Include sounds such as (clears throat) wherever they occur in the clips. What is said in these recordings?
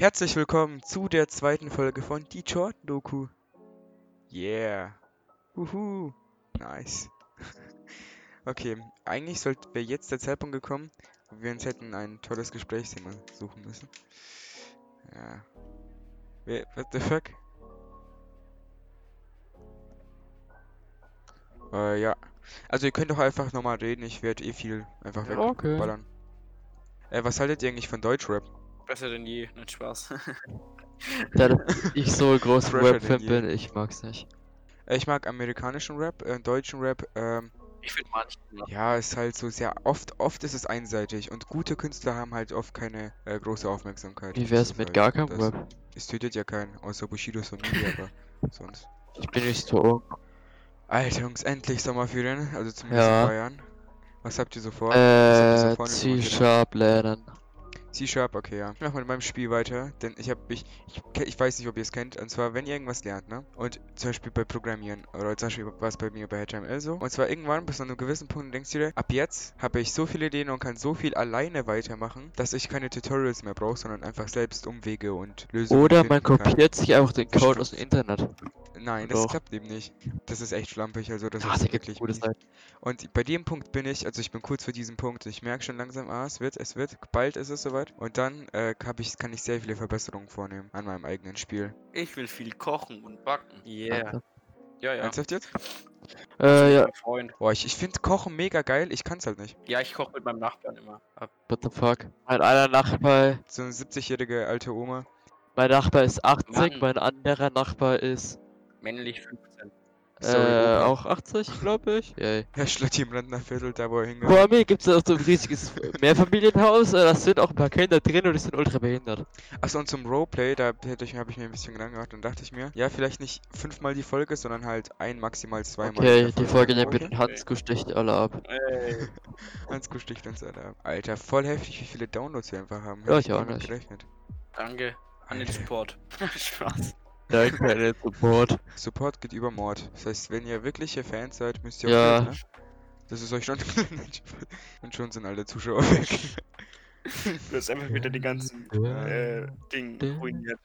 Herzlich willkommen zu der zweiten Folge von Die Jordan Doku. Yeah. Uhu. Nice. (laughs) okay, eigentlich sollte wäre jetzt der Zeitpunkt gekommen, wo wir uns hätten ein tolles Gesprächsthema suchen müssen. Ja. Wer, what the fuck? Äh, ja. Also ihr könnt doch einfach nochmal reden, ich werde eh viel einfach Ja, okay. wegballern. Äh, was haltet ihr eigentlich von Deutschrap? Besser denn je, nicht Spaß. (laughs) Da ich so ein (laughs) großer Fresher Rap-Fan bin, ich mag's nicht. Äh, Ich mag amerikanischen Rap, äh, deutschen Rap, ähm, Ich finde manchen. ja, ist halt so sehr oft, oft ist es einseitig und gute Künstler haben halt oft keine äh, große Aufmerksamkeit. Wie wär's mit halt gar keinem das. Rap? Es tötet ja keinen, außer Bushidos (laughs) Familie, aber sonst. Ich bin nicht so. Alter Jungs, endlich Sommerferien, also zumindest Ja. in Bayern. Was habt ihr so vor? Was habt ihr so Äh, Sommerferien? C-Sharp lernen. C-Sharp, okay, ja. Ich mach mit meinem Spiel weiter, denn ich hab mich, ich, ich weiß nicht, ob ihr es kennt, und zwar, wenn ihr irgendwas lernt, ne? Und zum Beispiel bei Programmieren, oder zum Beispiel war es bei mir bei HTML so, und zwar irgendwann bis zu einem gewissen Punkt denkst du dir, ab jetzt habe ich so viele Ideen und kann so viel alleine weitermachen, dass ich keine Tutorials mehr brauche, sondern einfach selbst Umwege und Lösungen Oder man finden kann. kopiert sich einfach den Code aus dem Internet. Nein, das Doch. klappt eben nicht. Das ist echt schlampig, also das Ah, ist wirklich gute. Seiten. Und bei dem Punkt bin ich, also ich bin kurz vor diesem Punkt. Ich merke schon langsam, ah, es wird, es wird, bald ist es soweit. Und dann äh, hab ich, kann ich sehr viele Verbesserungen vornehmen an meinem eigenen Spiel. Ich will viel kochen und backen. Yeah. Alter. Ja, ja. Ernsthaft jetzt? Äh, ja, Freund. Boah, ich, ich finde Kochen mega geil, ich kann's halt nicht. Ja, ich koche mit meinem Nachbarn immer. Ab. what the fuck? Mein einer Nachbar, So eine 70-jährige alte Oma. mein Nachbar ist 80, Mann. mein anderer Nachbar ist, Männlich 15. Sorry, äh, auch 80, glaube ich. (laughs) Yay. Herr Schlotti im Rentnerviertel, da wo er hingeht. Vor mir gibt's auch so ein riesiges Mehrfamilienhaus, äh, da sind auch ein paar Kinder drin und die sind ultra behindert. Achso, und zum Roleplay, da hätte ich, habe ich mir ein bisschen Gedanken gemacht und dachte ich mir, ja, vielleicht nicht fünfmal die Folge, sondern halt ein, maximal zweimal. Okay, die Folge nehmen wir Okay. den Hansku sticht alle ab. Ey. (laughs) Hans sticht uns alle ab. Alter, voll heftig, wie viele Downloads wir einfach haben. Ja, ich auch nicht. gerechnet. Danke an den. Support. (laughs) Spaß. An den Support. Support geht über Mord. Das heißt, wenn ihr wirkliche Fans seid, müsst ihr Ja. auch Geld, ne? Das ist euch schon. (laughs) Und schon sind alle Zuschauer weg. Du hast einfach wieder die ganzen äh, Dinge ruiniert.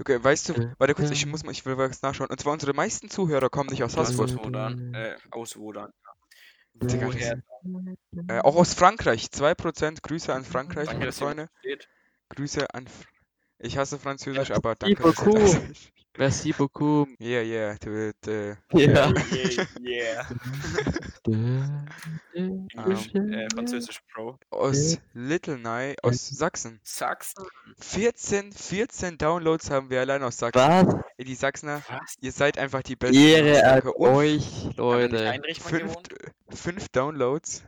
Okay, weißt du, warte kurz, ich muss mal, ich will was nachschauen. Und zwar unsere meisten Zuhörer kommen nicht aus Aus Haßfurt. Wodan. Äh, aus Wodan. Digga, Woher? Äh, auch aus Frankreich. 2% Grüße an Frankreich, Danke, meine dass ihr Freunde. Grüße an. Fr ich hasse Französisch, Merci aber danke. da beaucoup. Merci beaucoup. Yeah, yeah. Du, du, Ja. Yeah, yeah. Englisch, (laughs) (laughs) äh, (laughs) Französisch Pro. aus Little Nye, aus Sachsen. Sachsen. 14, 14 Downloads haben wir allein aus Sachsen. Was? Ey, die Sachsener, Was? ihr seid einfach die besten. Ehre an euch, Leute. fünf, fünf Downloads.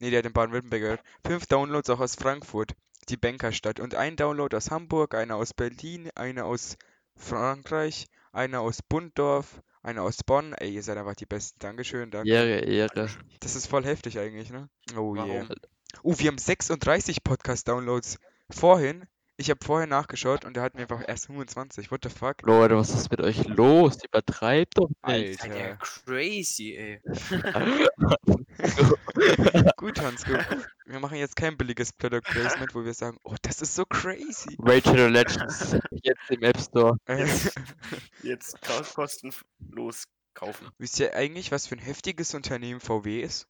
Nee, der hat in Baden-Württemberg gehört. Fünf Downloads auch aus Frankfurt, die Bankerstadt. Und ein Download aus Hamburg, einer aus Berlin, einer aus Frankreich, einer aus Bunddorf, einer aus Bonn. Ey, ihr seid einfach die Besten. Dankeschön, danke. Ehre, Ehre. Das ist voll heftig eigentlich, ne? Oh yeah. Warum? Oh, wir haben 36 Podcast-Downloads. Vorhin, ich habe vorher nachgeschaut und der hat mir einfach erst 25. What the fuck? Leute, was ist mit euch los? Übertreibt doch nicht. Alter. crazy, ey. (laughs) Gut, Hans, gut. Wir machen jetzt kein billiges Product Placement, wo wir sagen, oh, das ist so crazy. Rachel Legends. Jetzt im App Store. Jetzt (laughs) ka- kostenlos kaufen. wisst ihr eigentlich, was für ein heftiges Unternehmen VW ist?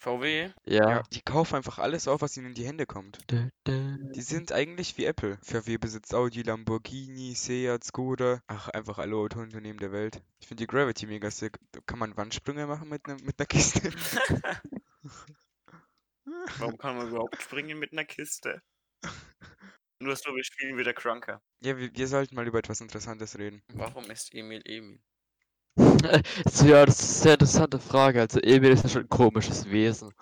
VW? Ja. Die kaufen einfach alles auf, was ihnen in die Hände kommt. Die sind eigentlich wie Apple. VW besitzt Audi, Lamborghini, Seat, Skoda. Ach, einfach alle Autounternehmen der Welt. Ich finde die Gravity mega sick. Kann man Wandsprünge machen mit, ne, mit einer Kiste? (laughs) Warum kann man überhaupt springen mit einer Kiste? (laughs) Nur so, wir spielen wieder Crunker. Ja, wir, wir sollten mal über etwas Interessantes reden. Warum ist Emil Emil? So, ja, das ist eine sehr interessante Frage. Also Emil ist ja schon ein komisches Wesen.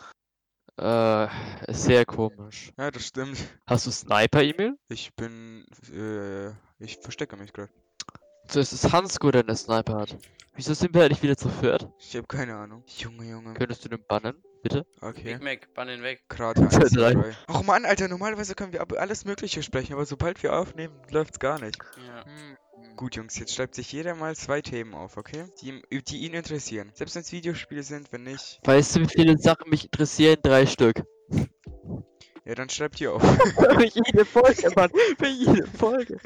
Äh, sehr komisch. Ja, das stimmt. Hast du Sniper, Emil? Ich bin, äh, ich verstecke mich gerade. So ist es Hansco, der einen Sniper hat. Wieso sind wir eigentlich wieder zu viert? Ich habe keine Ahnung. Junge, Junge. Könntest du den bannen, bitte? Okay. Big Mac, bann ihn weg. Krater (laughs) Zwei, 1, drei. 2, 3. Och Mann, Alter, normalerweise können wir alles Mögliche sprechen, aber sobald wir aufnehmen, läuft's gar nicht. Ja. Gut, Jungs, jetzt schreibt sich jeder mal zwei Themen auf, okay? Die, die ihn interessieren. Selbst wenn es Videospiele sind, wenn nicht. Weißt du, wie viele Sachen mich interessieren? Drei Stück. Ja, dann schreib die auf. (laughs) Für jede Folge, (laughs) Mann. Für jede Folge.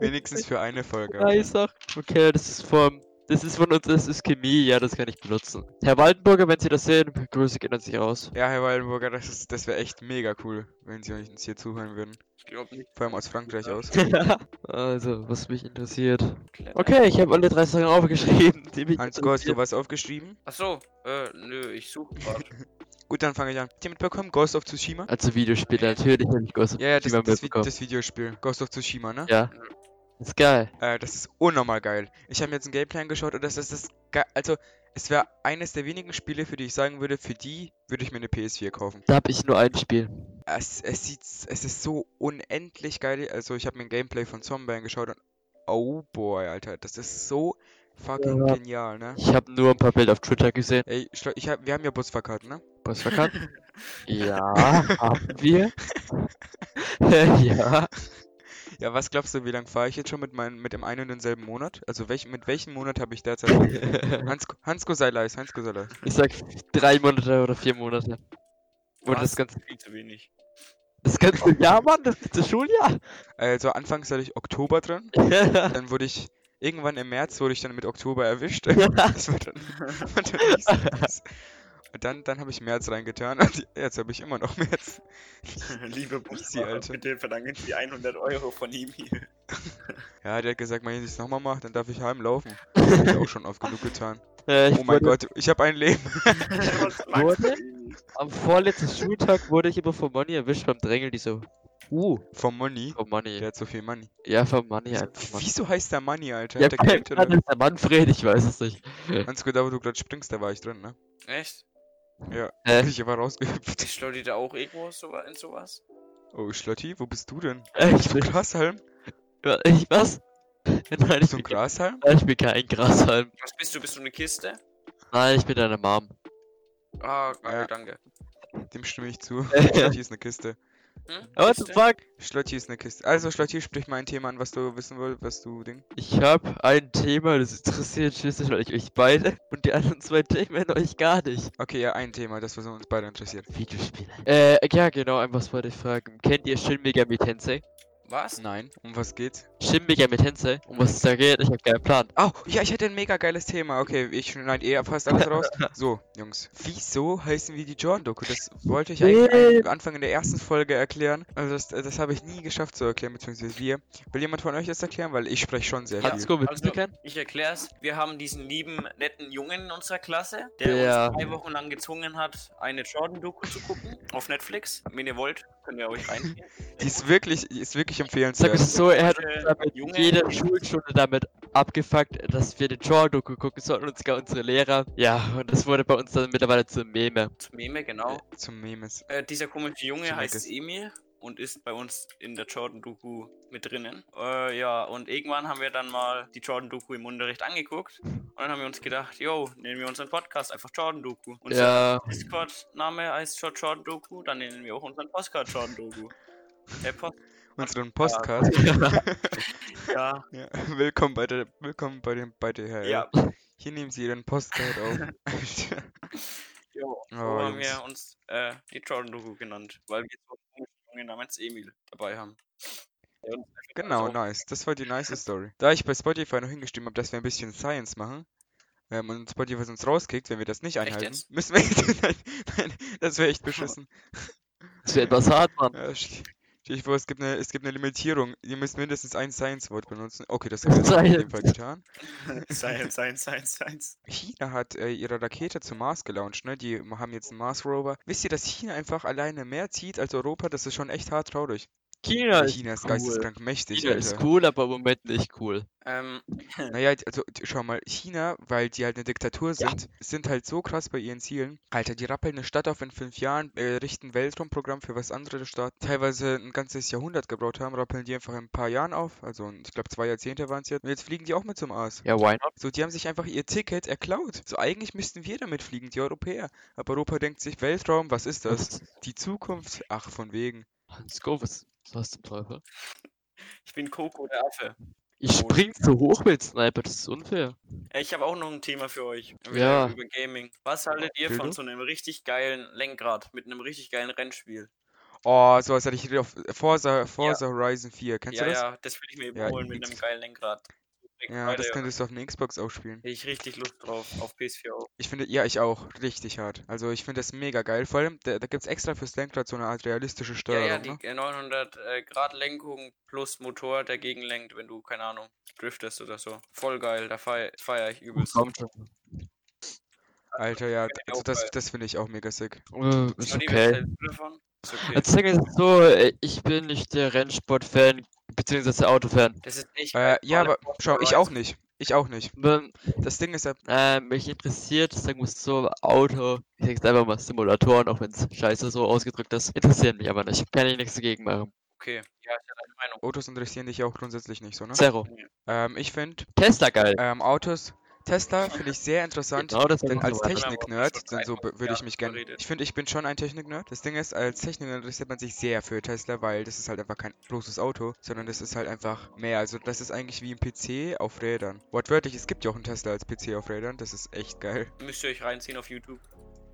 Wenigstens für eine Folge. Drei Sachen. Okay, das ist vom. Das ist von uns, das ist Chemie, ja, das kann ich benutzen. Herr Waldenburger, wenn Sie das sehen, Grüße gehen an sich raus. Ja, Herr Waldenburger, das, ist- das wäre echt mega cool, wenn Sie uns hier zuhören würden. Ich glaube nicht. Vor allem aus Frankreich aus. (laughs) also, was mich interessiert. Okay, ich habe alle drei Sachen aufgeschrieben, die mich Hans, hast du was aufgeschrieben? Achso, äh, nö, ich suche (laughs) gerade. Gut, dann fange ich an. Habt ihr mitbekommen? Ghost of Tsushima? Also Videospiele, natürlich habe ich Ghost of Ja, ja, das, Tsushima das, mitbekommen. das Videospiel. Ghost of Tsushima, ne? Ja. Ist geil. Äh, das ist unnormal geil. Ich habe mir jetzt ein Gameplay angeschaut und das ist das geil. Also, es wäre eines der wenigen Spiele, für die ich sagen würde, für die würde ich mir eine PS4 kaufen. Da habe ich nur ein Spiel. Es, es sieht, es ist so unendlich geil. Also, ich habe mir ein Gameplay von Zombie angeschaut und oh boy, Alter, das ist so fucking Ja. genial, ne? Ich habe nur ein paar Bilder auf Twitter gesehen. Ey, Schlo- ich hab, wir haben ja Busfahrkarten, ne? Verkannt? (laughs) ja, haben wir. (laughs) ja. Ja, was glaubst du, wie lange fahre ich jetzt schon mit, meinem, mit dem einen und denselben Monat? Also, welch, mit welchem Monat habe ich derzeit? (laughs) Hans, Hansko sei leis, Hansko sei leis. Ich sag drei Monate oder vier Monate. Und das ganze, Viel zu wenig. das ganze (laughs) Jahr, Mann, das ganze Schuljahr. Also, anfangs hatte ich Oktober drin. (laughs) Dann wurde ich irgendwann im März wurde ich dann mit Oktober erwischt. (laughs) Das war dann, war dann dann, dann habe ich März reingetan (laughs) und jetzt habe ich immer noch März. (laughs) Liebe (laughs) Sie, Busfahrer, Alter. bitte verlangen Sie 100 Euro von ihm hier. Ja, der hat gesagt, wenn ich das nochmal mache, dann darf ich heimlaufen. Das habe ich auch schon oft genug getan. Äh, Oh mein wurde, Gott, ich habe ein Leben. Wurde? Am vorletzten Schultag wurde ich immer von Money erwischt beim Drängeln, die so. Uh, Vom Money. von Money. Der hat so viel Money. Ja, von Money. Mann. wieso heißt der Money, Alter? Ja, Hat der Geld oder? ist der Manfred, ich weiß es nicht. Ganz gut, da wo du gerade springst, da war ich drin, ne? Echt? Ja, Hä? bin ich aber rausgehüpft. Ich schlau dir da auch irgendwo so in sowas? Oh, Schlotti, wo bist du denn? Äh, ich bin. Grashalm? Ich was? (laughs) Nein, ich bin, Grashalm? nein, ich bin kein Grashalm. Was bist du? Bist du eine Kiste? Nein, ich bin deine Mom. Ah, danke, Ja. danke. Dem stimme ich zu. Äh. (laughs) Schlotti ist eine Kiste. Hm? What the fuck? Schlotti ist eine Kiste. Also, Schlotti, sprich mal ein Thema an, was du wissen willst, was du Ding. Ich habe ein Thema, das interessiert schließlich ich euch beide und die anderen zwei Themen euch gar nicht. Okay, ja, ein Thema, das was uns beide interessiert. Videospiele. Äh, ja genau, was wollte ich fragen. Kennt ihr Shin Megami Tensei? Was? Nein, um was geht's? Shin Megami Tensei? Um was es da geht? Ich habe keinen Plan. Oh, ja, ich hätte ein mega geiles Thema. Okay, ich schneide eh fast alles raus. (laughs) So, Jungs. Wieso heißen wir die Jordan-Doku? Das wollte ich eigentlich am Anfang in der ersten Folge erklären. Also das, das habe ich nie geschafft zu erklären, beziehungsweise wir. Will jemand von euch das erklären? Weil ich spreche schon sehr Ja. viel. Hansko, willst Also, du erklären? ich erklär's. Wir haben diesen lieben, netten Jungen in unserer Klasse, der Ja. uns drei Wochen lang gezwungen hat, eine Jordan-Doku zu gucken auf Netflix. Wenn ihr wollt, könnt ihr euch reinziehen. (laughs) Die ist wirklich, die ist wirklich Sag empfehlenswert. es so, er hat uns damit Junge. jede Schulstunde damit abgefuckt, dass wir den Jordan-Doku gucken sollten und sogar unsere Lehrer. Ja, und das wurde bei uns dann mittlerweile zum Meme. Zum Meme, genau. Zum Memes. Äh, dieser komische Junge Zum heißt. Emil und ist bei uns in der Jordan-Doku mit drinnen. Äh, ja, und irgendwann haben wir dann mal die Jordan-Doku im Unterricht angeguckt und dann haben wir uns gedacht, yo, nennen wir unseren Podcast einfach Jordan-Doku. Unser Ja, Discord-Name heißt Jordan-Doku, dann nennen wir auch unseren Postcard Jordan-Doku. Der Post Unseren Postcard. (laughs) ja, Ja, willkommen bei der, willkommen bei dem, bei der, ja, Hier nehmen Sie Ihren Postcard auf. (laughs) Jo, so (laughs) Oh, haben wir uns äh, die Jordan-Doku genannt, weil wir so Jungen namens Emil dabei haben. Genau, so- nice. Das war die nice Story. Da ich bei Spotify noch hingestimmt habe, dass wir ein bisschen Science machen, ähm, und Spotify uns rauskickt, wenn wir das nicht einhalten, müssen wir. (laughs) nein, nein, das wäre echt beschissen. das wäre etwas hart, Mann. Ja, stell ich vor, es gibt eine, es gibt eine Limitierung. Ihr müsst mindestens ein Science-Wort benutzen. Okay, das (laughs) haben wir jetzt auf jeden Fall getan. (laughs) Science, Science, Science, Science. China hat äh, ihre Rakete zum Mars gelauncht, ne? Die haben jetzt einen Mars-Rover. Wisst ihr, dass China einfach alleine mehr zieht als Europa? Das ist schon echt hart traurig. China ist China ist cool. geisteskrank mächtig, China Alter. ist cool, aber im Moment nicht cool. Ähm, (laughs) Naja, also schau mal, China, weil die halt eine Diktatur Ja. sind, sind halt so krass bei ihren Zielen. Alter, die rappeln eine Stadt auf in fünf Jahren, äh, richten Weltraumprogramm für was andere Staaten teilweise ein ganzes Jahrhundert gebaut haben, rappeln die einfach in ein paar Jahren auf. Also ich glaube zwei Jahrzehnte waren es jetzt. Und jetzt fliegen die auch mit zum Mars. Ja, why not? So, die haben sich einfach ihr Ticket erklaut. So, eigentlich müssten wir damit fliegen, die Europäer. Aber Europa denkt sich, Weltraum, was ist das? Die Zukunft? Ach, von wegen. Hans Go, was, was zum Teufel? ich bin Coco, der Affe. Ich spring zu hoch mit Sniper, das ist unfair. Ich habe auch noch ein Thema für euch. Ja. Über Gaming. Was haltet ihr von so einem richtig geilen Lenkrad mit einem richtig geilen Rennspiel? Oh, sowas hatte ich auf Forza, Forza Horizon 4. Kennst Ja, du das? ja, das will ich mir eben Ja, holen mit einem geilen Lenkrad. Ja, das könntest du auf einer Xbox auch spielen. Hätte ich richtig Lust drauf, auf PS4 auch. Ich finde, ja, ich auch. Richtig hart. Also ich finde das mega geil. Vor allem, da, da gibt es extra fürs Lenkrad so eine Art realistische Ja, Steuerung, ja, die ne? äh, 900 äh, Grad Lenkung plus Motor, der gegenlenkt, wenn du, keine Ahnung, driftest oder so. Voll geil, da feier, feier ich übelst. Kommt schon. Alter, ja, also das, das finde ich auch mega sick. Äh, ist okay. davon? Ist okay. Also sagen wir es so, äh, ich bin nicht der Rennsport-Fan, beziehungsweise Auto-Fan. Das ist echt Äh, ja, aber schau, ich auch nicht. Ich auch nicht. Das Ding ist ja, äh, mich interessiert, sagen wir es so, Auto, ich sag jetzt einfach mal Simulatoren, auch wenn es scheiße so ausgedrückt ist, interessieren mich aber nicht. Kann ich nichts dagegen machen. Okay, ja, ist ja deine Meinung. Autos interessieren dich ja auch grundsätzlich nicht so, ne? Zero. Ähm, ich finde, Tesla geil. ähm, Autos, Tesla finde ich sehr interessant. Genau, das Denn als Technik-Nerd, so würde ich mich gerne. Ich finde, ich bin schon ein Technik-Nerd. Das Ding ist, als Technik-Nerd interessiert man sich sehr für Tesla, weil das ist halt einfach kein bloßes Auto, sondern das ist halt einfach mehr. Also das ist eigentlich wie ein PC auf Rädern. Wortwörtlich, es gibt ja auch einen Tesla als PC auf Rädern. Das ist echt geil. Müsst ihr euch reinziehen auf YouTube.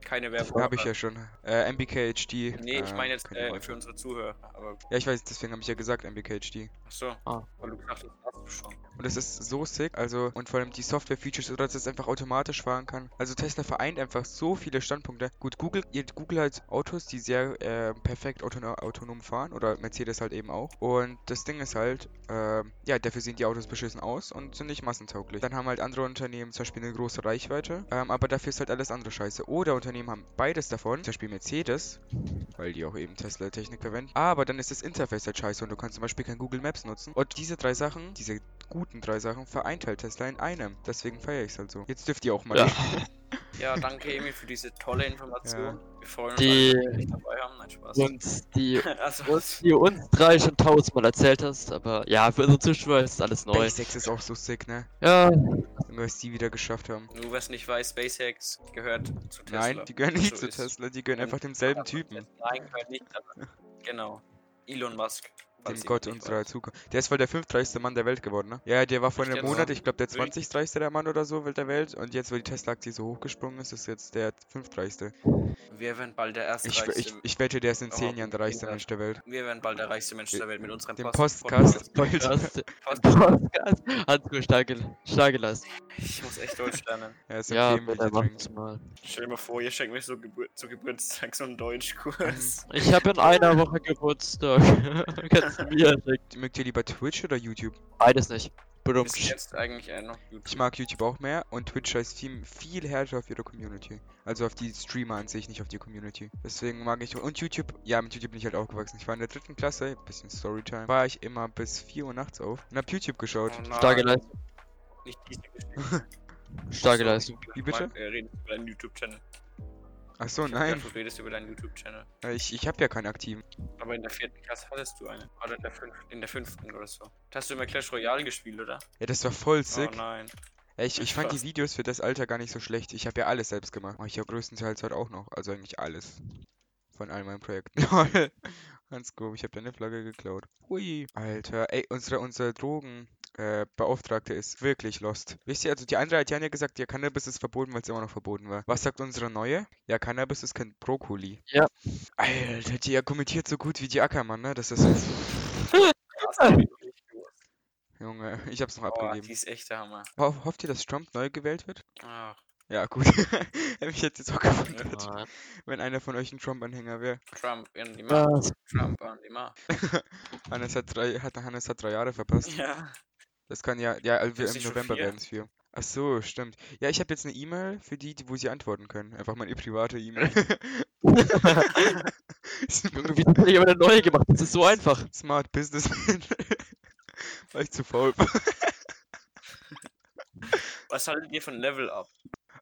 Keine Werbung. Da habe ich ja schon. Äh, MBKHD. Nee, ich äh, meine jetzt äh, für unsere Zuhörer. Aber, Ja, ich weiß, deswegen habe ich ja gesagt MBKHD. Achso. Ah. Weil du gesagt hast, hast du schon. Und es ist so sick, also und vor allem die Software-Features oder dass es einfach automatisch fahren kann. Also Tesla vereint einfach so viele Standpunkte. Gut, Google, ihr Google halt Autos, die sehr äh, perfekt autono autonom fahren oder Mercedes halt eben auch. Und das Ding ist halt, äh, ja, dafür sehen die Autos beschissen aus und sind nicht massentauglich. Dann haben halt andere Unternehmen zum Beispiel eine große Reichweite, ähm, aber dafür ist halt alles andere scheiße. Oder Unternehmen haben beides davon, zum Beispiel Mercedes, weil die auch eben Tesla-Technik verwenden. Aber dann ist das Interface halt scheiße und du kannst zum Beispiel kein Google Maps nutzen. Und diese drei Sachen, diese guten drei Sachen, vereint halt Tesla in einem. Deswegen feiere ich es halt so. Jetzt dürft ihr auch mal. Ja. Ja, danke Emil für diese tolle Information. Wir freuen uns, Die- alle, dass wir dich dabei haben. Nein, Spaß. Und die, (laughs) also, und die uns drei schon tausendmal erzählt hast, aber ja, für unsere Zuschauer ist alles neu. SpaceX ist auch so sick, ne? Ja, Nur was die wieder geschafft haben. nur wer es nicht weiß, SpaceX gehört zu Tesla. Nein, die gehören nicht Also zu Tesla, die gehören einfach demselben Typen. Nein, gehört nicht. Aber, genau. Elon Musk. Dem Gott unserer. Zukunft. Der ist voll der fünftreichste Mann der Welt geworden, ne? Ja, der war vor einem? Monat, ich glaube, der Wirklich? 20. der Mann oder so der Welt. Und jetzt, wo die Tesla-Aktie so hochgesprungen ist, ist jetzt der fünftreichste. Wir werden bald der erste Ich, ich, ich wette, der ist in Oh, 10 Jahren der reichste ja. Mensch der Welt. wir werden bald der reichste Mensch der Welt mit unserem Dem Post- Podcast. Podcast. (laughs) Hat mir stark, gel- stark gelassen. Ich muss echt Deutsch lernen. Ja, ist Ja, okay, trinken. mal. Stell dir mal vor, ihr schenkt mir so Gebur zu Geburtstag so einen Deutschkurs. Ich habe in einer Woche Geburtstag. (laughs) (laughs) Mögt ihr lieber Twitch oder YouTube? Beides nicht. Badum. Ist jetzt eigentlich eher noch YouTube. Ich mag YouTube auch mehr und Twitch heißt viel, viel härter auf ihre Community. Also auf die Streamer an sich, nicht auf die Community. Deswegen mag ich. Und YouTube, ja, mit YouTube bin ich halt aufgewachsen. Ich war in der dritten Klasse, bisschen Storytime, war ich immer bis 4 Uhr nachts auf und hab YouTube geschaut. Oh Starke Leistung. Nicht diese (laughs) Geschichte. Starke Leistung. Wie bitte? Er redet über deinen YouTube-Channel. Ach so, Ich nein. gedacht, Du redest über deinen YouTube-Channel. Ich, ich hab ja keinen aktiven. Aber in der vierten Klasse hattest du einen. Oder in der fünften, in der fünften oder so. Hast du immer Clash Royale gespielt, oder? Ja, das war voll sick. Oh nein. Ich, ich fand die. Videos für das Alter gar nicht so schlecht. Ich habe ja alles selbst gemacht. Mach ich ja größtenteils halt auch noch. Also eigentlich alles. Von all meinen Projekten. (laughs) Ganz gut, ich habe deine Flagge geklaut. Hui. Alter, ey, unsere, unsere Drogen. Äh, Beauftragte ist wirklich lost. Wisst ihr, also die andere hat ja gesagt, ja, Cannabis ist verboten, weil es immer noch verboten war. Was sagt unsere neue? Ja, Cannabis ist kein Brokkoli. Ja. Alter, die argumentiert so gut wie die Ackermann, ne? Das ist. (laughs) Junge, ich hab's noch Oh, abgegeben. die ist echt der Hammer. Ho hofft ihr, dass Trump neu gewählt wird? Ach, Ja, gut. (laughs) Hätte mich jetzt jetzt auch gewundert, Mann. wenn einer von euch ein Trump-Anhänger wäre. Trump, an die Macht. Trump, an die Macht. (laughs) Hannes hat drei, hat, Hannes hat drei Jahre verpasst. Ja. Das kann ja, ja, also wir- im November werden es vier. Ach so, stimmt. Ja, ich habe jetzt eine E-Mail für die, die, wo sie antworten können. Einfach meine private E-Mail. (laughs) (laughs) Junge, wie hat jemand eine neue gemacht? Das ist so einfach. Smart Businessman. (laughs) Weil ich zu faul war. Was haltet ihr von Level Up?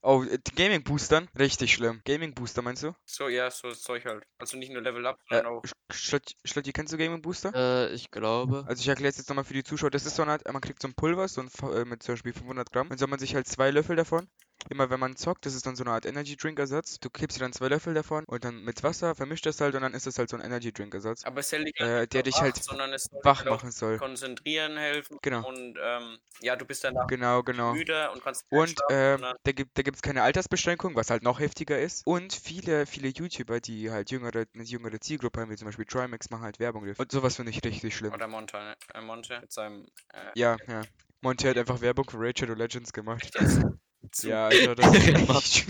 Oh, äh, die Gaming Boostern? Richtig schlimm. Gaming Booster meinst du? So, ja, so das Zeug halt. Also nicht nur Level Up, Äh, sondern auch. Schlotti, kennst du Gaming Booster? Äh, ich glaube. Also ich erkläre es jetzt nochmal für die Zuschauer. Das ist so eine Art, man kriegt so ein Pulver, so ein, äh, mit zum Beispiel 500 Gramm. Dann soll man sich halt zwei Löffel davon immer wenn man zockt, das ist dann so eine Art Energy Drink Ersatz. Du kippst dir dann zwei Löffel davon und dann mit Wasser vermischt das halt und dann ist das halt so ein Energy Drink Ersatz, Aber es hält dich äh, halt der dich halt wach, es auch machen soll. konzentrieren helfen. Genau. Und ähm, ja, du bist danach Genau, genau. müder und kannst nicht Und ähm, sondern- da gibt da gibt's keine Altersbeschränkung, was halt noch heftiger ist. Und viele, viele YouTuber, die halt jüngere, eine jüngere Zielgruppe haben, wie zum Beispiel Trimax, machen halt Werbung dafür. Und sowas finde ich richtig schlimm. Oder Monte, äh, Monte mit seinem äh, Ja, ja. Monty hat einfach Werbung für Shadow Legends gemacht. (laughs) zu Ja, Alter, das (laughs) ist.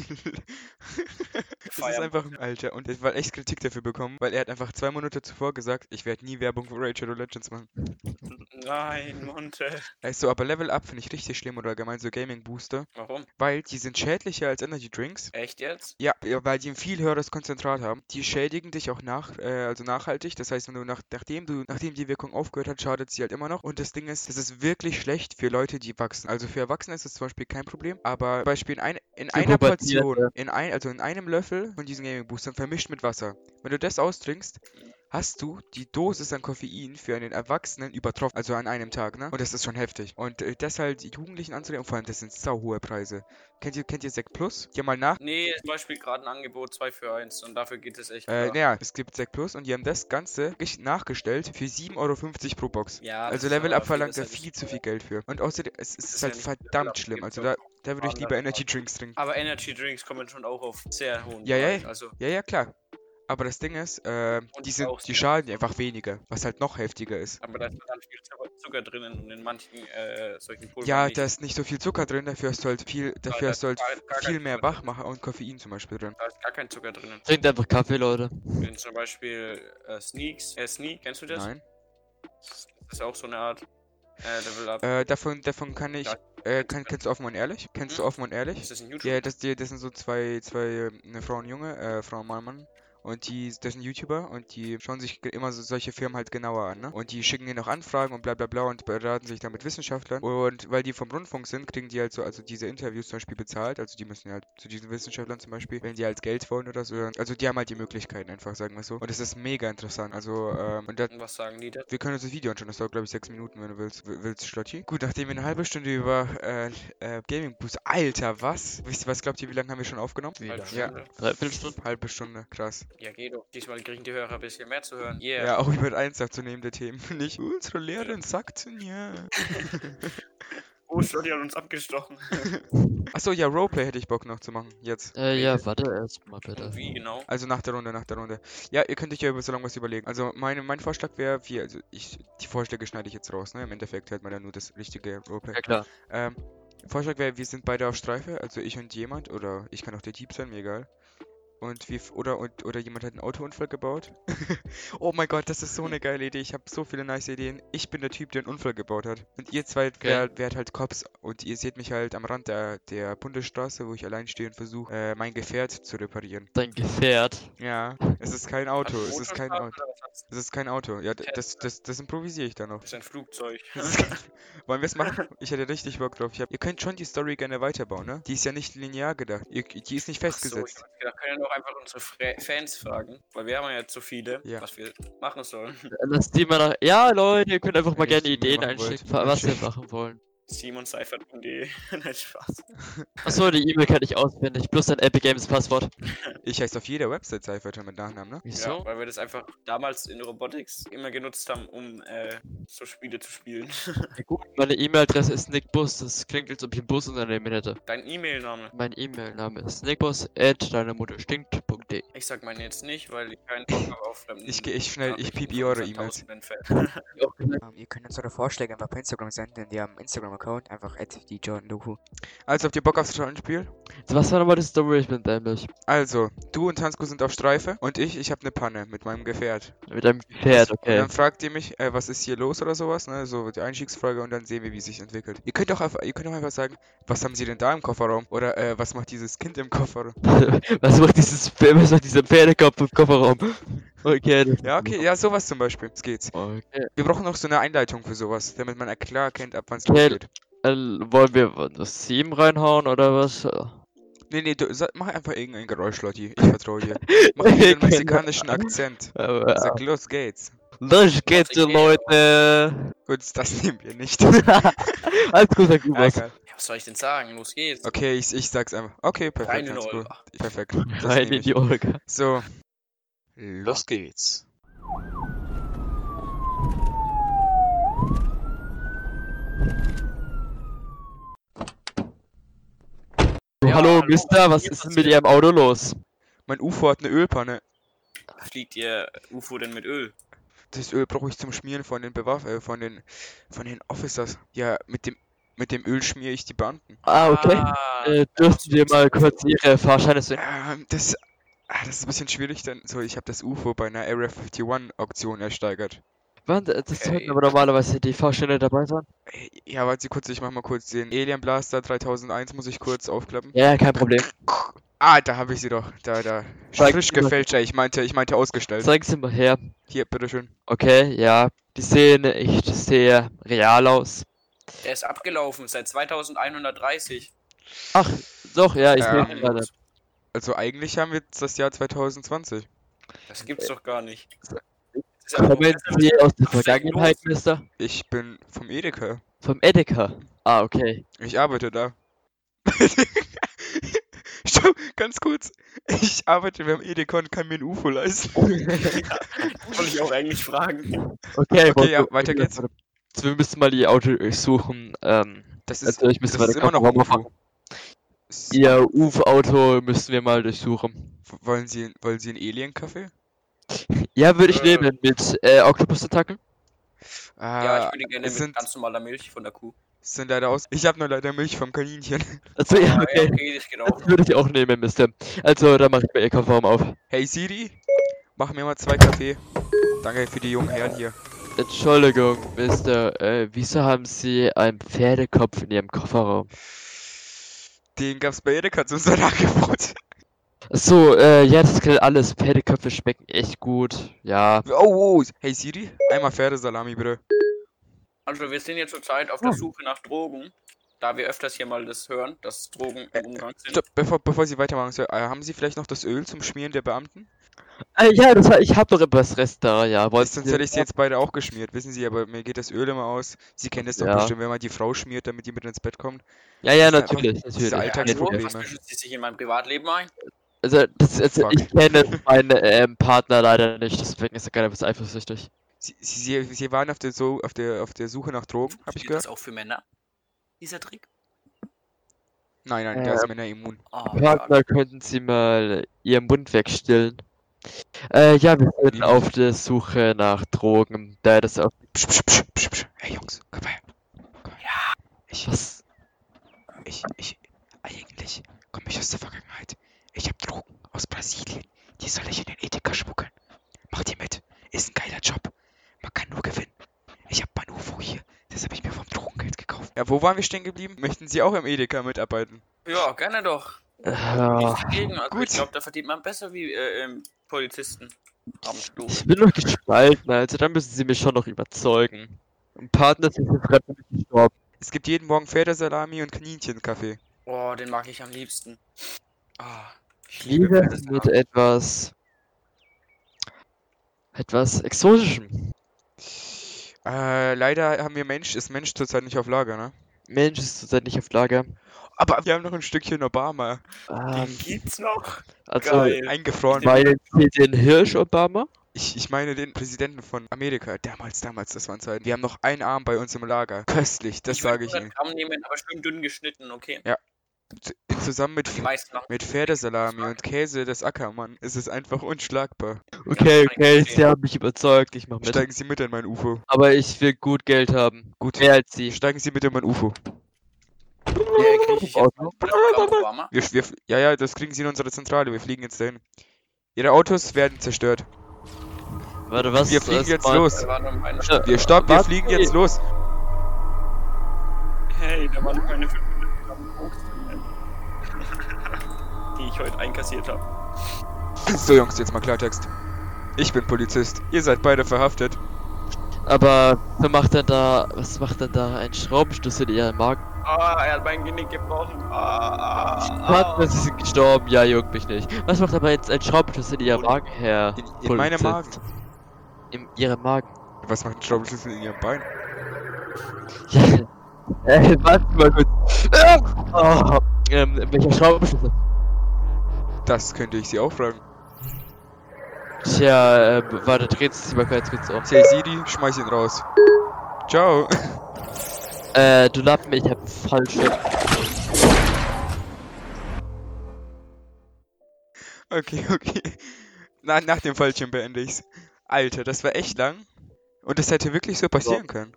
Echt Das ist feiern. einfach ein Alter. Und er hat echt Kritik dafür bekommen, weil er hat einfach zwei Monate zuvor gesagt, ich werde nie Werbung für Raid Shadow Legends machen. Nein, Monte. Also, aber Level Up finde ich richtig schlimm oder allgemein so Gaming Booster, Warum? weil die sind schädlicher als Energy Drinks. Echt jetzt? Ja, weil die ein viel höheres Konzentrat haben. Die schädigen dich auch nach, äh, also nachhaltig. Das heißt, wenn du nach, nachdem du, nachdem die Wirkung aufgehört hat, schadet sie halt immer noch. Und das Ding ist, das ist wirklich schlecht für Leute, die wachsen. Also für Erwachsene ist das zum Beispiel kein Problem. Aber zum Beispiel in, ein, in einer. Portion, in ein, also in einem Löffel von diesen Gaming Boostern vermischt mit Wasser. Wenn du das austrinkst, hast du die Dosis an Koffein für einen Erwachsenen übertroffen, also an einem Tag, ne? Und das ist schon heftig. Und äh, das halt Jugendlichen anzureden, vor allem, das sind sau hohe Preise. Kennt ihr, kennt ihr Sekt Plus? Geh mal nach. Nee, zum Beispiel gerade ein Angebot 2 für 1 und dafür geht es echt. Äh, naja, es gibt Sekt Plus und die haben das Ganze gesch- nachgestellt für 7,50 Euro pro Box. Ja, Also Level Up verlangt da viel zu viel Geld für. Und außerdem, es, es ist ist ja halt Up, verdammt schlimm. Also da, da würde ich lieber. Energy Drinks trinken. Aber Energy Drinks kommen schon auch auf sehr hohen Ja, ja, Preis. Also, Ja, ja, klar. Aber das Ding ist, äh, die, sind, die schaden dir einfach weniger, was halt noch heftiger ist. aber da ist dann viel Zucker, Zucker drinnen und in manchen äh, solchen Pulvern Ja, nicht. da ist nicht so viel Zucker drin, dafür hast du halt viel, dafür da hast du halt ist gar- gar viel mehr drin. Wachmacher und Koffein zum Beispiel drin. Da ist gar kein Zucker drinnen. Trinkt einfach Kaffee, Leute. Wenn zum Beispiel äh, Sneaks, äh, Sneak, kennst du das? Nein. Das ist auch so eine Art äh, Level Up. Äh, davon, davon kann ich, äh, kann, kennst du offen und ehrlich? Kennst du Hm? offen und ehrlich? ist das ein YouTube? Ja, das, die, das sind so zwei, zwei, äh, eine Frau und Junge, äh, Frau und Mann, Mann. Und die, das sind YouTuber und die schauen sich immer so solche Firmen halt genauer an, ne? Und die schicken denen auch Anfragen und bla bla bla und beraten sich dann mit Wissenschaftlern. Und weil die vom Rundfunk sind, kriegen die halt so, also diese Interviews zum Beispiel bezahlt. Also die müssen halt zu diesen Wissenschaftlern zum Beispiel, wenn die halt Geld wollen oder so. Also die haben halt die Möglichkeiten einfach, sagen wir so. Und es ist mega interessant. Also, ähm, und da, Und was sagen die da? wir können uns das Video anschauen, das dauert glaube ich sechs Minuten, wenn du willst. Willst Schlotti? Gut, nachdem wir eine halbe Stunde über äh, äh, Gaming Boost. Alter, was? Wisst ihr, was glaubt ihr, wie lange haben wir schon aufgenommen? Halbe Ja. Stunde. Dreiviertel Stunde. Halbe Stunde, krass. Ja, geht doch. Diesmal kriegen die Hörer ein bisschen mehr zu hören. Yeah. Ja, auch über eins zu nehmen der Themen. (laughs) Nicht unsere Lehrerin sagte ja. (laughs) Oh, Scotty hat uns abgestochen. (laughs) Achso, ja, Roleplay hätte ich Bock noch zu machen. Jetzt. Äh, ja, warte erstmal bitte. Wie genau? Also nach der Runde, nach der Runde. Ja, ihr könnt euch ja über so lange was überlegen. Also meine, mein Vorschlag wäre, wir, also ich, die Vorschläge schneide ich jetzt raus, ne? Im Endeffekt hört man dann nur das richtige Roleplay. Ja klar. Ähm, Vorschlag wäre, wir sind beide auf Streife, also ich und jemand, oder ich kann auch der Typ sein, mir egal. Und wir, f- oder, und, oder jemand hat einen Autounfall gebaut. (laughs) oh mein Gott, das ist so (laughs) eine geile Idee. Ich habe so viele nice Ideen. Ich bin der Typ, der einen Unfall gebaut hat. Und ihr zwei wär, wärt halt Cops. Und ihr seht mich halt am Rand der, der Bundesstraße, wo ich allein stehe und versuche, äh, mein Gefährt zu reparieren. Dein Gefährt. Ja, es ist kein Auto. Es ist kein Auto. Es ist kein Auto. Ja, das, das, das improvisiere ich dann noch. Das ist ein Flugzeug. (laughs) Wollen wir es machen? Ich hätte richtig Bock drauf. Ich hab, ihr könnt schon die Story gerne weiterbauen, ne? Die ist ja nicht linear gedacht. Ihr, die ist nicht Ach so, doch einfach unsere Fans fragen, weil wir haben ja jetzt so viele, Ja. was wir machen sollen. Lass die mal nach. Ja, Leute, ihr könnt einfach mal gerne Ideen einschicken, was ihr schickt. machen wollen. simonseifert.de. (laughs) Nein, Spaß. Achso, die E-Mail kann ich auswendig. Plus dein Epic Games Passwort. (laughs) Ich heiße auf jeder Website Cypher mit Nachnamen, ne? Wieso? Ja, weil wir das einfach damals in Robotics immer genutzt haben, um äh, so Spiele zu spielen. (laughs) Ja, gut, meine E-Mail-Adresse ist nickbus. Das klingt, als ob ich ein Busunternehmen hätte. Dein E-Mail-Name. Mein E-Mail-Name ist nickbus at deine Mutter stinkt.de. Ich sag meine jetzt nicht, weil ich keinen Bock habe auf fremden. Ich ich schnell- ich piep eure E-Mails. Fällen. Ähm, ihr könnt uns eure Vorschläge einfach per Instagram senden, in ihrem Instagram-Account, einfach at die Jordan Doku. Also, habt ihr Bock aufs Rollenspiel? Was war nochmal die Story? Ich bin dämlich. Also, du und Hansku sind auf Streife und ich, ich habe eine Panne mit meinem Gefährt. Mit einem Gefährt, Und okay. dann fragt ihr mich, äh, was ist hier los oder sowas, ne? So die Einstiegsfrage und dann sehen wir, wie es sich entwickelt. Ihr könnt auch einfach, ihr könnt auch einfach sagen, was haben sie denn da im Kofferraum? Oder äh, was macht dieses Kind im Kofferraum? (laughs) was macht dieses was macht dieser Pferdekopf im Kofferraum? (laughs) Okay. das- Ja, okay, ja, sowas zum Beispiel. Es geht's. Okay. Wir brauchen noch so eine Einleitung für sowas, damit man klar erkennt, ab wann es Okay. losgeht. Äh, wollen wir das 7 reinhauen oder was? Nee, nee, du, mach einfach irgendein Geräusch, Lotti. Ich vertraue dir. Mach (laughs) einen mexikanischen Akzent. Sag, los geht's. los geht's. Leute. Gut, das nehmen wir nicht. (laughs) Alles gut, sag Ah, egal. Ja, Was soll ich denn sagen? Los geht's. Okay, ich, ich sag's einfach. Okay, perfekt. Rein in. Olga. Perfekt. Das (laughs) Rein in die Olga. So. Los geht's. So, Ja, hallo, hallo, Mister, was ist denn mit Ihrem Auto los? Mein UFO hat eine Ölpanne. Fliegt ihr UFO denn mit Öl? Das Öl brauche ich zum Schmieren von den Bewaff äh, von den von den Officers. Ja, mit dem mit dem Öl schmiere ich die Beamten. Ah, okay. Ah, Äh, dürften wir mal kurz Ihre Fahrscheine sehen? Ähm, das ah, das ist ein bisschen schwierig, denn so ich habe das UFO bei einer Area 51 Auktion ersteigert. Wann? Das Okay. sollten aber normalerweise die Fahrscheine dabei sein. Äh, Ja, warte Sie kurz, ich mach mal kurz den Alien Blaster 3001 muss ich kurz aufklappen. Ja, kein Problem. Ah, da habe ich sie doch. Da da Zeig frisch mir- gefälscht. ey. Ich meinte, ich meinte ausgestellt. Zeigen Sie mal her. Hier, bitteschön. Okay, ja. Die sehen echt sehr real aus. der ist abgelaufen seit 2130. Ach, doch, ja, ich sehe ihn gerade. Also eigentlich haben wir jetzt das Jahr 2020. Das gibt's doch gar nicht. Kommen Sie aus der Vergangenheit, Mister? Ich bin vom Edeka. Vom Edeka. Ah, okay. Ich arbeite da. (laughs) Stopp, ganz kurz. Ich arbeite beim Edeka und kann mir ein UFO leisten. (laughs) Wollte ich auch eigentlich fragen. Okay, Okay, ja, weiter geht's. Also, wir müssen mal die Auto durchsuchen. Ähm, Das ist, also ich müsste das mal ist immer noch ein UFO. Ihr UFO-Auto müssen wir mal durchsuchen. Wollen Sie, wollen Sie einen Alien-Kaffee? Ja, würde ich Äh. nehmen mit äh, Octopus-Tentakeln. Ja, ich Ah, würde gerne es mit sind, ganz normaler Milch von der Kuh. es sind leider aus. Ich habe nur leider Milch vom Kaninchen. Also, ja, okay. okay, das geht auch. Das würde ich auch nehmen, Mister. Also, da mache ich mal Ihr Kofferraum auf. Hey Siri, mach mir mal zwei Kaffee. Danke für die jungen Herren hier. Entschuldigung, Mister. Äh, wieso haben Sie einen Pferdekopf in Ihrem Kofferraum? Den gab's bei Edeka zu unserem (laughs) Angebot. So, äh, ja, das gilt alles. Pferdeköpfe schmecken echt gut. Ja. Oh, oh, hey Siri, einmal Pferdesalami bitte. Also wir sind jetzt zurzeit auf der Suche nach Drogen. Da wir öfters hier mal das hören, dass Drogen im Umgang sind. Stopp, bevor, bevor Sie weitermachen, Sir, äh, haben Sie vielleicht noch das Öl zum Schmieren der Beamten? Äh, ja, das war, ich habe noch etwas Rest da, ja. Sonst hätte ich sie jetzt beide auch geschmiert, wissen Sie, aber mir geht das Öl immer aus. Sie kennen das doch Ja. bestimmt, wenn man die Frau schmiert, damit die mit ins Bett kommt. Ja, ja, Das ist einfach- natürlich, das ist natürlich. Alltagsproblem. natürlich. Was mischen Sie sich in mein Privatleben ein? Also, das, also ich kenne meinen ähm, Partner leider nicht, deswegen ist er gerade etwas eifersüchtig. Sie, Sie, Sie, waren auf der, so, auf, der, auf der Suche nach Drogen, hab ich Funktioniert das gehört? auch für Männer? Dieser Trick? Nein, nein, der ist Ähm, Männer immun. Ah, schade. Partner, könnten Sie mal Ihren Mund wegstillen? Äh, ja, wir sind Wie- auf der Suche nach Drogen, da das auf... Psch, psch, psch, psch, psch. Hey Jungs, komm her. Komm her. Ja. Ich, Was? ich, ich, eigentlich komme ich aus der Vergangenheit. Ich habe Drogen aus Brasilien. Die soll ich in den Edeka schmuggeln. Macht ihr mit? Ist ein geiler Job. Man kann nur gewinnen. Ich habe mein UFO hier. Das habe ich mir vom Drogengeld gekauft. Ja, wo waren wir stehen geblieben? Möchten Sie auch im Edeka mitarbeiten? Ja, gerne doch. Dagegen. Also gut. Ich glaube, da verdient man besser wie äh, ähm, Polizisten. Ich bin noch gespalten, also da müssen Sie mich schon noch überzeugen. Ein Partner ist jetzt gerade gestorben. Es gibt jeden Morgen Pferdesalami und Kaninchenkaffee. Oh, den mag ich am liebsten. Ah, ich Liebe Pferdesalami. mit etwas... etwas Exotischem. Äh, leider haben wir Mensch, ist Mensch zurzeit nicht auf Lager, ne? Mensch ist zurzeit nicht auf Lager. Aber wir haben noch ein Stückchen Obama. Ähm, Den gibt's noch? also, Geil. Eingefroren. meinen Sie den Hirsch Obama? Ich, ich meine den Präsidenten von Amerika. Damals, damals, das waren Zeiten. Wir haben noch einen Arm bei uns im Lager. Köstlich, das sage ich 100 Ihnen. Gramm nehmen, aber schön dünn geschnitten, okay? Z- Zusammen mit, mit Pferdesalami und Käse des Ackermann ist es einfach unschlagbar. Okay, okay. Sie haben mich überzeugt, ich mach mit. Steigen Sie mit in mein UFO. Aber ich will gut Geld haben. Gut. Mehr als Sie. Steigen Sie mit in mein UFO. Ja, krieg ich jetzt Auto. 100 Gramm Obama. Wir, wir, ja, ja, das kriegen Sie in unsere Zentrale. Wir fliegen jetzt dahin. Ihre Autos werden zerstört. Warte, was? Wir fliegen jetzt los. Nur meine Äh, Wir stoppen, wir fliegen jetzt los. Hey, da waren meine 500 Die ich heute einkassiert habe. (laughs) So, Jungs, jetzt mal Klartext. Ich bin Polizist. Ihr seid beide verhaftet. Aber was macht denn da, was macht denn da ein Schraubenschlüssel in Ihrem Magen? Ah, er hat mein Genick gebrochen. Ah, ah, Partner, ah. Sie sind gestorben, ja, juckt mich nicht. Was macht aber jetzt ein Schraubenschlüssel in Ihrem Magen, Herr In, in meinem? Magen. In Ihrem Magen. Was macht ein Schraubenschlüssel in Ihrem Bein? Ja. (laughs) Äh, warte mal kurz. Oh, ähm, welcher Schraubenschlüssel? Das könnte ich sie auch fragen. Tja, äh, warte, dreht sich mal ganz kurz um. Say Siri, schmeiß ihn raus. Ciao. Äh, du Lappen, ich hab falsche. Okay, okay. Na, nach dem Fallschirm beende ich's. Alter, das war echt lang. Und das hätte wirklich so passieren können.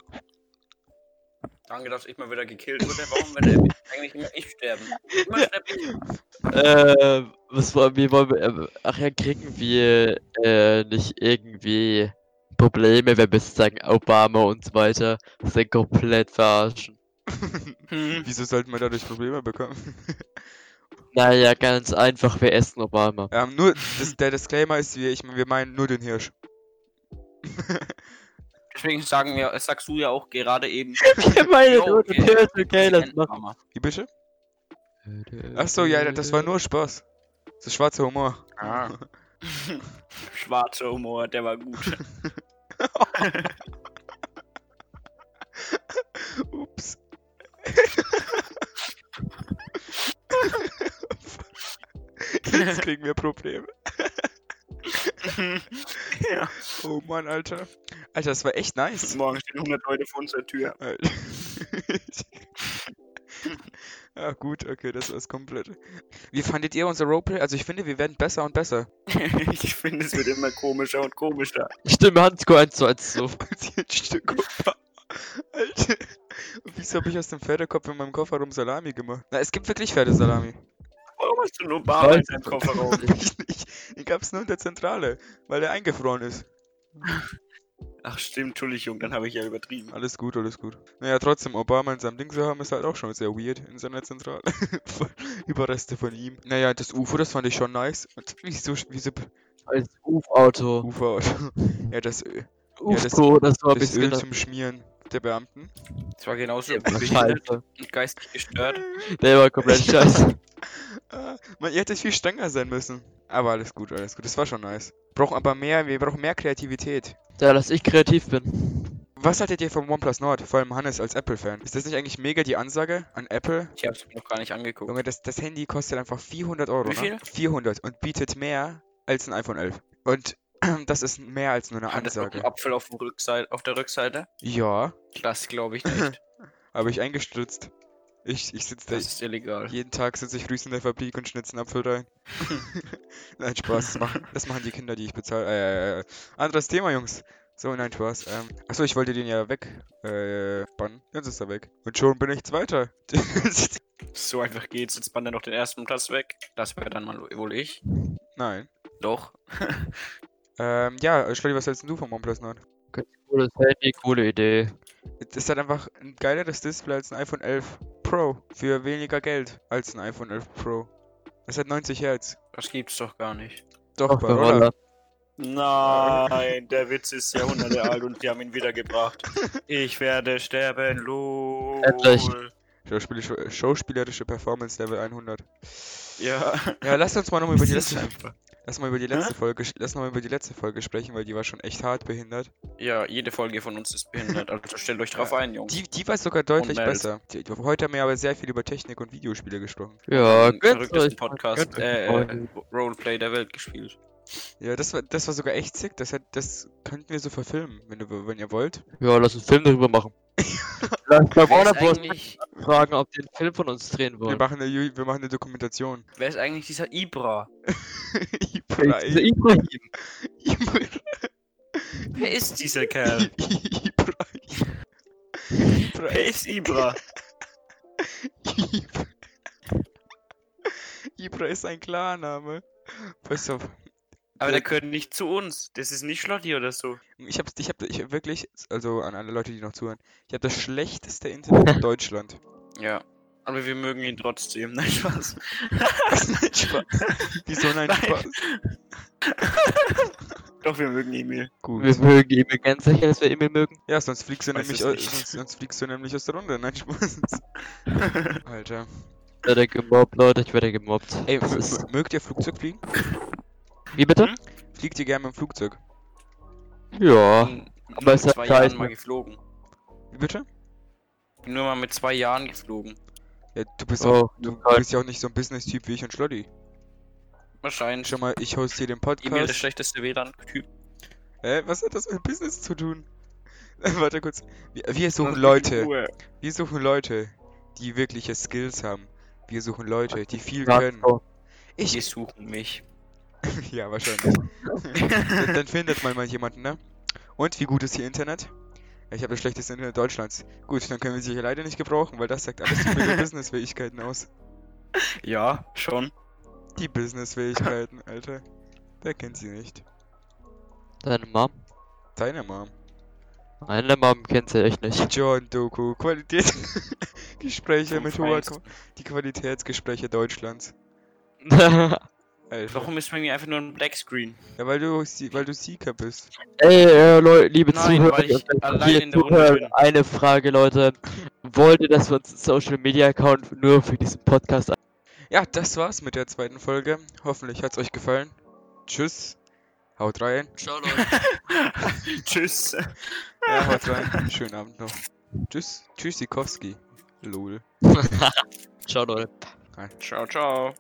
Danke, dass ich mal wieder gekillt wurde. Warum wird eigentlich immer ich sterben? Immer sterbe ich. Äh, was wollen wir, wollen wir, äh, ach ja, kriegen wir, äh, nicht irgendwie Probleme, wenn wir sagen Obama und so weiter, sind komplett verarschen. Hm. (laughs) Wieso sollten wir dadurch Probleme bekommen? (laughs) Naja, ganz einfach, wir essen Obama. ähm, nur, das, der Disclaimer ist, wir, ich, wir meinen nur den Hirsch. (laughs) Deswegen sagen wir, sagst du ja auch gerade eben. (laughs) Wir meinen den okay. Hirsch, okay, lass machen. Wie bitte? Ach so, ja, das war nur Spaß. Das ist schwarzer Humor. Ah. (laughs) Schwarzer Humor, der war gut. Ups. (laughs) Jetzt kriegen wir Probleme. ja. Oh Mann, Alter. Alter, das war echt nice. (laughs) Morgen stehen 100 Leute vor unserer Tür. Alter. (laughs) Ja, gut, okay, das war's komplett. Wie fandet ihr unser Roleplay? Also ich finde, wir werden besser und besser. (laughs) ich finde, es wird immer komischer und komischer. Ich stimme Hansko 1 zu 1 zu. Als hier ein Stück. Alter. Und wieso habe ich aus dem Pferdekopf in meinem Kofferraum Salami gemacht? Na, es gibt wirklich Pferdesalami. Warum hast du nur Bar in deinem Kofferraum? ich nicht. Den gab's nur in der Zentrale, weil der eingefroren ist. Ach stimmt, Entschuldigung, dann habe ich ja übertrieben. Alles gut, alles gut. Naja, trotzdem, Obama in seinem Ding zu haben, ist halt auch schon sehr weird in seiner Zentrale. (laughs) Überreste von ihm. Naja, das UFO, das fand ich schon nice. Und (laughs) wieso, wieso Als UF-Auto. UFO? (laughs) ja, das, UFO, das war ein das bisschen Öl zum Schmieren der Beamten. Das war genauso das behindert scheiße. und geistig gestört. Der war komplett scheiße. Ah, Man, ihr hättet viel strenger sein müssen. Aber alles gut, alles gut. Das war schon nice. Brauchen aber mehr, wir brauchen mehr Kreativität. Ja, dass ich kreativ bin. Was haltet ihr vom OnePlus Nord? Vor allem Hannes als Apple-Fan. Ist das nicht eigentlich mega die Ansage an Apple? Ich habe es mir noch gar nicht angeguckt. Junge, das, das Handy kostet einfach 400 Euro. Wie viel? Ne? 400 und bietet mehr als ein iPhone 11. Und (clears throat) das ist mehr als nur eine Hat das noch einen Ansage. Apfel auf, dem Rückseite, auf der Rückseite? Ja, Das glaube ich nicht. (laughs) habe ich eingestürzt. Ich, ich sitze da Das ist illegal. Jeden Tag sitze ich frühst in der Fabrik und schnitze einen Apfel rein. (laughs) nein, Spaß. Das machen, das machen die Kinder, die ich bezahle. Äh, äh, anderes Thema, Jungs. So, nein, Spaß. Ähm, achso, ich wollte den ja weg äh, bannen. Jetzt ist er weg. Und schon bin ich Zweiter. (laughs) So einfach geht's. Jetzt bannt er noch den ersten Platz weg. Das wäre dann mal wohl ich. nein. Doch. (laughs) Ähm, ja, Schlotty, was hältst denn du vom OnePlus Nord? Cooles Handy, coole Idee. Das hat einfach ein geileres Display als ein iPhone 11 Pro. Für weniger Geld als ein iPhone 11 Pro. Es hat 90 Hertz. Das gibt's doch gar nicht. Doch, bei Roller. Roller. Nein, der Witz ist Jahrhunderte alt und die haben ihn wiedergebracht. Ich werde sterben, lol. Endlich. Schauspielerische, Performance Level 100. Ja. Ja, lasst uns mal nochmal über die letzte. Lass mal über die letzte Folge, lass mal über die letzte Folge sprechen, weil die war schon echt hart behindert. Ja, jede Folge von uns ist behindert. Also (laughs) stellt euch drauf ein, Jungs. Die, die war sogar deutlich besser. Die, heute haben wir aber sehr viel über Technik und Videospiele gesprochen. Ja, verrücktesten. Podcast, äh, äh. Roleplay der Welt gespielt. Ja, das war, das war sogar echt sick. Das, hat, das könnten wir so verfilmen, wenn, du, wenn ihr wollt. Ja, lass uns einen Film darüber machen. (laughs) Lass bei Wer Warner ist, Bros. fragen, ob die einen Film von uns drehen Wir wollen. machen eine, wir machen eine Dokumentation. wer ist eigentlich dieser Ibra? (laughs) Dieser Ibrahim. Ibrahim. Ibrahim. Wer ist dieser Kerl? Ibrahim. Wer Ibrahim. ist Ibra? Ibra. Ibra ist ein Klarname. Pass auf. Aber Ja. der gehört nicht zu uns. Das ist nicht Schlotti oder so. Ich hab, ich hab, ich hab wirklich, also an alle Leute, die noch zuhören, ich habe das schlechteste Internet in (laughs) Deutschland. Ja. Aber wir mögen ihn trotzdem. (laughs) Nein, Spaß. nein, Spaß. Wieso nein, Nein. Spaß? (laughs) Doch, wir mögen Emil. Gut. Wir mögen wir ganz sicher, dass wir Emil mögen. Ja, sonst fliegst du Weiß nämlich, es au- nicht. sonst, sonst fliegst du nämlich aus der Runde. Nein, Spaß. Alter. Ich werde gemobbt, Leute, ich werde gemobbt. Ey, mögt ihr Flugzeug fliegen? Wie bitte? Hm? Fliegt ihr gerne mit dem Flugzeug? Ja. bin aber nur es mit hat zwei. Jahren mal geflogen. Wie bitte? Bin nur mal mit zwei Jahren geflogen. Ja, du bist Oh, auch, du Gott. bist ja auch nicht so ein Business-Typ wie ich und Schlotti. Wahrscheinlich. Schau mal, ich host hier den E-Mail der Podcast. schlechteste WLAN-Typ. Hä, was hat das mit Business zu tun? (laughs) Warte kurz. Wir, wir suchen Leute. Wir suchen Leute, die wirkliche Skills haben. Wir suchen Leute, die viel können. Ich. Wir suchen mich. (laughs) ja, wahrscheinlich. dann, (laughs) dann findet man mal jemanden, ne? Und wie gut ist hier Internet? Ich habe das schlechteste Internet Deutschlands. Gut, dann können wir sie hier leider nicht gebrauchen, weil das sagt alles über die (laughs) Businessfähigkeiten aus. Ja, schon. Die Businessfähigkeiten, Alter. Wer kennt sie nicht? Deine Mom? Deine Mom. Meine Mom kennt sie echt nicht. John Doku. Qualität. Gespräche mit hoher Die Qualitätsgespräche Deutschlands. Alter. Warum ist bei mir einfach nur ein Blackscreen? Ja, weil du, Sie- weil du Seeker bist. Ey, äh, Leute, liebe Nein, Zuhörer, weil ich allein hier in der Runde Zuhörer, bin. eine Frage, Leute. Wollt ihr, dass wir uns Social Media Account nur für diesen Podcast Ja, das war's mit der zweiten Folge. Hoffentlich hat's euch gefallen. Tschüss. Haut rein. Ciao, Leute. (laughs) Tschüss. Ja, haut rein. Schönen Abend noch. Tschüss. Tschüss, Sikowski. Lol. (laughs) Ciao, Leute. Ciao, ciao.